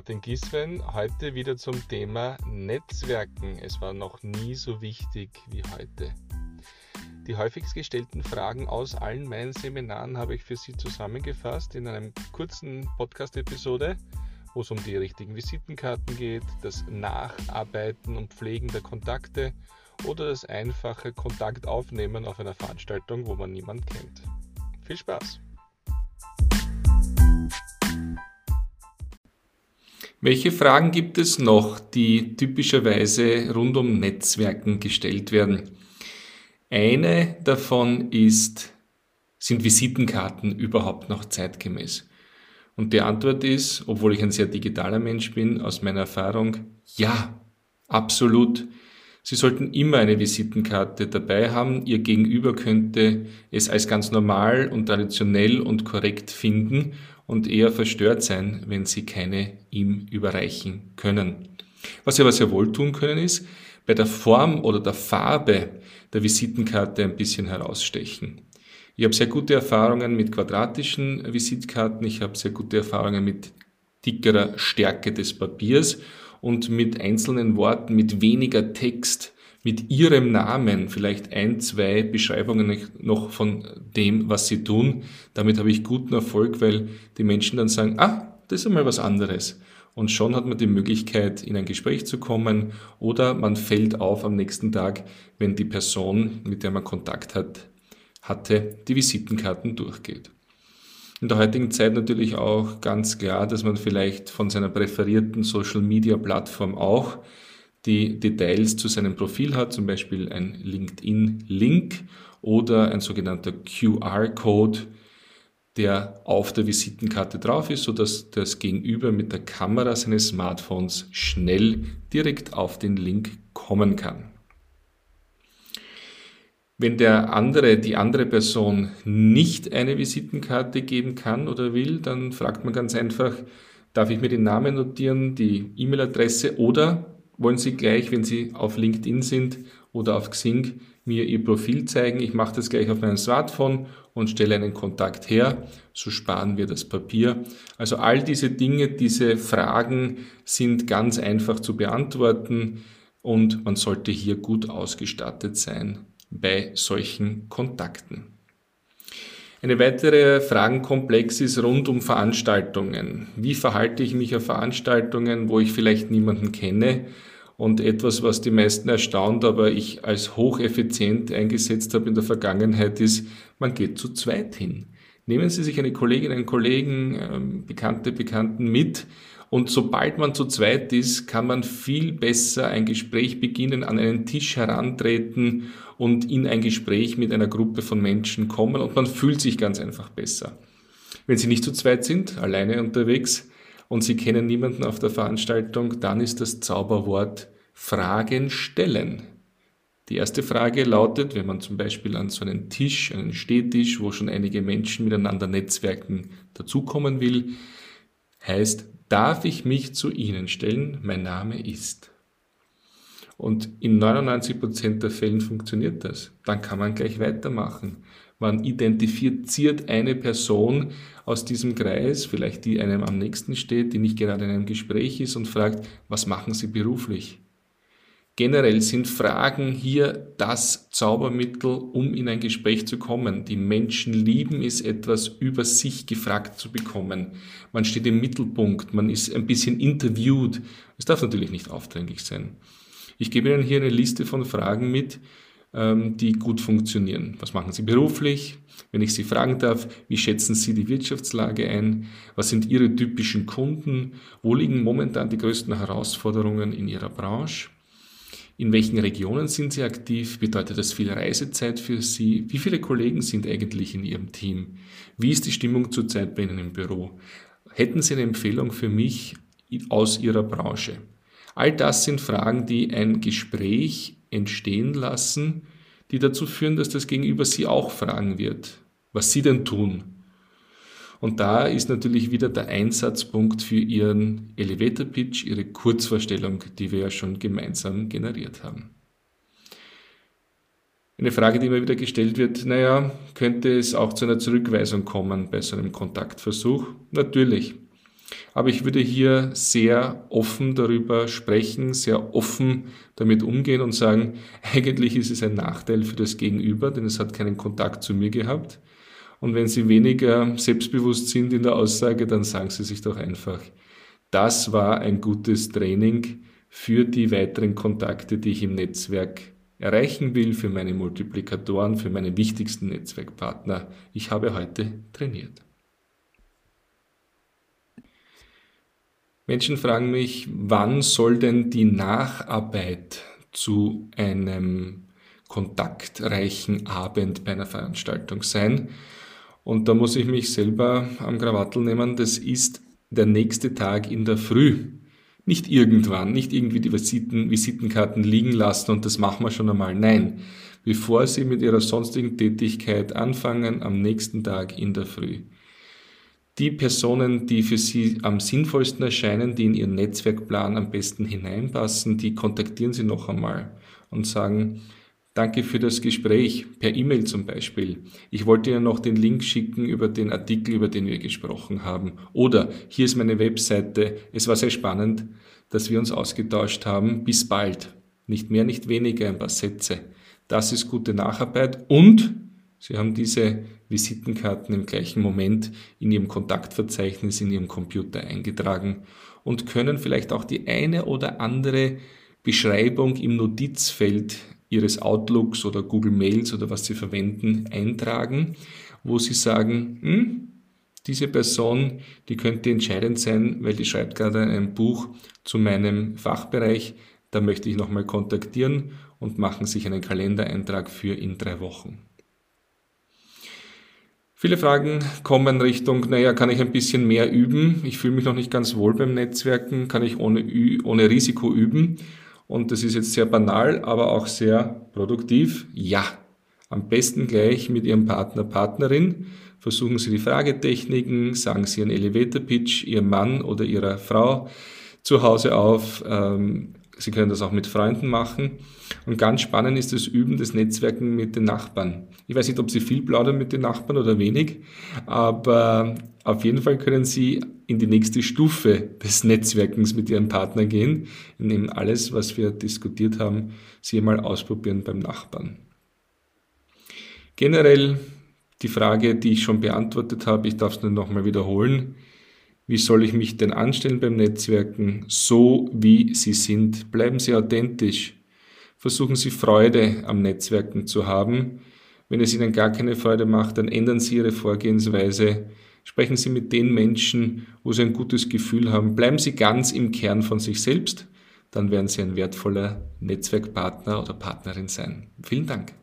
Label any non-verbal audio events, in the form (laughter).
Martin Giswen, heute wieder zum Thema Netzwerken. Es war noch nie so wichtig wie heute. Die häufigst gestellten Fragen aus allen meinen Seminaren habe ich für Sie zusammengefasst in einem kurzen Podcast-Episode, wo es um die richtigen Visitenkarten geht, das Nacharbeiten und Pflegen der Kontakte oder das einfache Kontaktaufnehmen auf einer Veranstaltung, wo man niemand kennt. Viel Spaß! Welche Fragen gibt es noch, die typischerweise rund um Netzwerken gestellt werden? Eine davon ist, sind Visitenkarten überhaupt noch zeitgemäß? Und die Antwort ist, obwohl ich ein sehr digitaler Mensch bin, aus meiner Erfahrung, ja, absolut. Sie sollten immer eine Visitenkarte dabei haben. Ihr Gegenüber könnte es als ganz normal und traditionell und korrekt finden und eher verstört sein, wenn Sie keine ihm überreichen können. Was Sie aber sehr wohl tun können, ist, bei der Form oder der Farbe der Visitenkarte ein bisschen herausstechen. Ich habe sehr gute Erfahrungen mit quadratischen Visitkarten, ich habe sehr gute Erfahrungen mit dickerer Stärke des Papiers und mit einzelnen Worten, mit weniger Text, mit ihrem Namen, vielleicht ein, zwei Beschreibungen noch von dem, was sie tun. Damit habe ich guten Erfolg, weil die Menschen dann sagen, ah, das ist einmal was anderes. Und schon hat man die Möglichkeit, in ein Gespräch zu kommen oder man fällt auf am nächsten Tag, wenn die Person, mit der man Kontakt hat, hatte, die Visitenkarten durchgeht. In der heutigen Zeit natürlich auch ganz klar, dass man vielleicht von seiner präferierten Social-Media-Plattform auch die Details zu seinem Profil hat, zum Beispiel ein LinkedIn-Link oder ein sogenannter QR-Code, der auf der Visitenkarte drauf ist, sodass das Gegenüber mit der Kamera seines Smartphones schnell direkt auf den Link kommen kann. Wenn der andere, die andere Person nicht eine Visitenkarte geben kann oder will, dann fragt man ganz einfach, darf ich mir den Namen notieren, die E-Mail-Adresse oder wollen Sie gleich, wenn Sie auf LinkedIn sind oder auf Xing, mir Ihr Profil zeigen. Ich mache das gleich auf meinem Smartphone und stelle einen Kontakt her. So sparen wir das Papier. Also all diese Dinge, diese Fragen sind ganz einfach zu beantworten und man sollte hier gut ausgestattet sein bei solchen Kontakten. Eine weitere Fragenkomplex ist rund um Veranstaltungen. Wie verhalte ich mich auf Veranstaltungen, wo ich vielleicht niemanden kenne? Und etwas, was die meisten erstaunt, aber ich als hocheffizient eingesetzt habe in der Vergangenheit, ist, man geht zu zweit hin. Nehmen Sie sich eine Kollegin, einen Kollegen, ähm, Bekannte, Bekannten mit und sobald man zu zweit ist, kann man viel besser ein Gespräch beginnen, an einen Tisch herantreten und in ein Gespräch mit einer Gruppe von Menschen kommen und man fühlt sich ganz einfach besser. Wenn Sie nicht zu zweit sind, alleine unterwegs und Sie kennen niemanden auf der Veranstaltung, dann ist das Zauberwort Fragen stellen. Die erste Frage lautet, wenn man zum Beispiel an so einen Tisch, einen Stehtisch, wo schon einige Menschen miteinander netzwerken, dazukommen will, heißt, darf ich mich zu Ihnen stellen? Mein Name ist. Und in 99 Prozent der Fällen funktioniert das. Dann kann man gleich weitermachen. Man identifiziert eine Person aus diesem Kreis, vielleicht die einem am nächsten steht, die nicht gerade in einem Gespräch ist und fragt, was machen Sie beruflich? Generell sind Fragen hier das Zaubermittel, um in ein Gespräch zu kommen. Die Menschen lieben es, etwas über sich gefragt zu bekommen. Man steht im Mittelpunkt, man ist ein bisschen interviewt. Es darf natürlich nicht aufdringlich sein. Ich gebe Ihnen hier eine Liste von Fragen mit, ähm, die gut funktionieren. Was machen Sie beruflich? Wenn ich Sie fragen darf, wie schätzen Sie die Wirtschaftslage ein? Was sind Ihre typischen Kunden? Wo liegen momentan die größten Herausforderungen in Ihrer Branche? In welchen Regionen sind Sie aktiv? Bedeutet das viel Reisezeit für Sie? Wie viele Kollegen sind eigentlich in Ihrem Team? Wie ist die Stimmung zurzeit bei Ihnen im Büro? Hätten Sie eine Empfehlung für mich aus Ihrer Branche? All das sind Fragen, die ein Gespräch entstehen lassen, die dazu führen, dass das Gegenüber Sie auch fragen wird, was Sie denn tun, und da ist natürlich wieder der Einsatzpunkt für Ihren Elevator Pitch, Ihre Kurzvorstellung, die wir ja schon gemeinsam generiert haben. Eine Frage, die immer wieder gestellt wird, naja, könnte es auch zu einer Zurückweisung kommen bei so einem Kontaktversuch? Natürlich. Aber ich würde hier sehr offen darüber sprechen, sehr offen damit umgehen und sagen, (laughs) eigentlich ist es ein Nachteil für das Gegenüber, denn es hat keinen Kontakt zu mir gehabt. Und wenn Sie weniger selbstbewusst sind in der Aussage, dann sagen Sie sich doch einfach, das war ein gutes Training für die weiteren Kontakte, die ich im Netzwerk erreichen will, für meine Multiplikatoren, für meine wichtigsten Netzwerkpartner. Ich habe heute trainiert. Menschen fragen mich, wann soll denn die Nacharbeit zu einem kontaktreichen Abend bei einer Veranstaltung sein? Und da muss ich mich selber am Krawattel nehmen, das ist der nächste Tag in der Früh. Nicht irgendwann, nicht irgendwie die Visiten, Visitenkarten liegen lassen und das machen wir schon einmal. Nein, bevor Sie mit Ihrer sonstigen Tätigkeit anfangen, am nächsten Tag in der Früh die Personen, die für Sie am sinnvollsten erscheinen, die in Ihren Netzwerkplan am besten hineinpassen, die kontaktieren Sie noch einmal und sagen, Danke für das Gespräch, per E-Mail zum Beispiel. Ich wollte Ihnen noch den Link schicken über den Artikel, über den wir gesprochen haben. Oder hier ist meine Webseite. Es war sehr spannend, dass wir uns ausgetauscht haben. Bis bald. Nicht mehr, nicht weniger, ein paar Sätze. Das ist gute Nacharbeit und Sie haben diese Visitenkarten im gleichen Moment in Ihrem Kontaktverzeichnis, in Ihrem Computer eingetragen und können vielleicht auch die eine oder andere Beschreibung im Notizfeld Ihres Outlooks oder Google Mails oder was Sie verwenden eintragen, wo Sie sagen, hm, diese Person, die könnte entscheidend sein, weil die schreibt gerade ein Buch zu meinem Fachbereich, da möchte ich nochmal kontaktieren und machen sich einen Kalendereintrag für in drei Wochen. Viele Fragen kommen Richtung, naja, kann ich ein bisschen mehr üben? Ich fühle mich noch nicht ganz wohl beim Netzwerken, kann ich ohne, ohne Risiko üben? Und das ist jetzt sehr banal, aber auch sehr produktiv. Ja, am besten gleich mit Ihrem Partner, Partnerin. Versuchen Sie die Fragetechniken, sagen Sie einen Elevator Pitch Ihrem Mann oder Ihrer Frau zu Hause auf. Ähm, Sie können das auch mit Freunden machen. Und ganz spannend ist das Üben des Netzwerken mit den Nachbarn. Ich weiß nicht, ob Sie viel plaudern mit den Nachbarn oder wenig, aber auf jeden Fall können Sie in die nächste Stufe des Netzwerkens mit Ihrem Partner gehen, indem alles, was wir diskutiert haben, Sie mal ausprobieren beim Nachbarn. Generell die Frage, die ich schon beantwortet habe, ich darf es nur nochmal wiederholen. Wie soll ich mich denn anstellen beim Netzwerken? So wie Sie sind. Bleiben Sie authentisch. Versuchen Sie Freude am Netzwerken zu haben. Wenn es Ihnen gar keine Freude macht, dann ändern Sie Ihre Vorgehensweise. Sprechen Sie mit den Menschen, wo Sie ein gutes Gefühl haben. Bleiben Sie ganz im Kern von sich selbst. Dann werden Sie ein wertvoller Netzwerkpartner oder Partnerin sein. Vielen Dank.